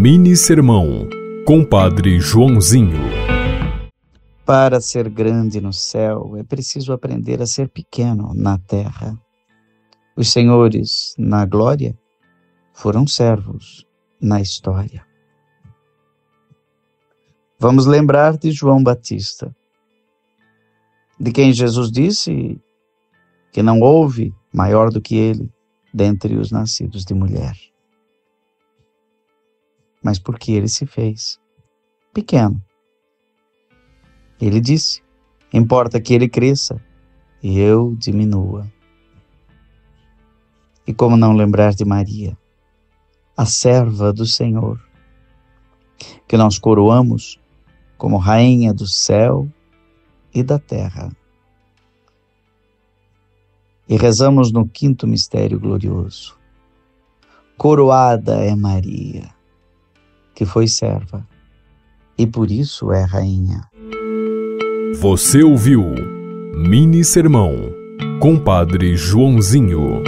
Mini Sermão, Compadre Joãozinho. Para ser grande no céu, é preciso aprender a ser pequeno na terra. Os senhores, na glória, foram servos na história. Vamos lembrar de João Batista, de quem Jesus disse que não houve maior do que ele dentre os nascidos de mulher mas porque ele se fez pequeno. Ele disse: Importa que ele cresça e eu diminua. E como não lembrar de Maria, a serva do Senhor, que nós coroamos como rainha do céu e da terra. E rezamos no quinto mistério glorioso. Coroada é Maria que foi serva e por isso é rainha. Você ouviu Mini Sermão, Compadre Joãozinho.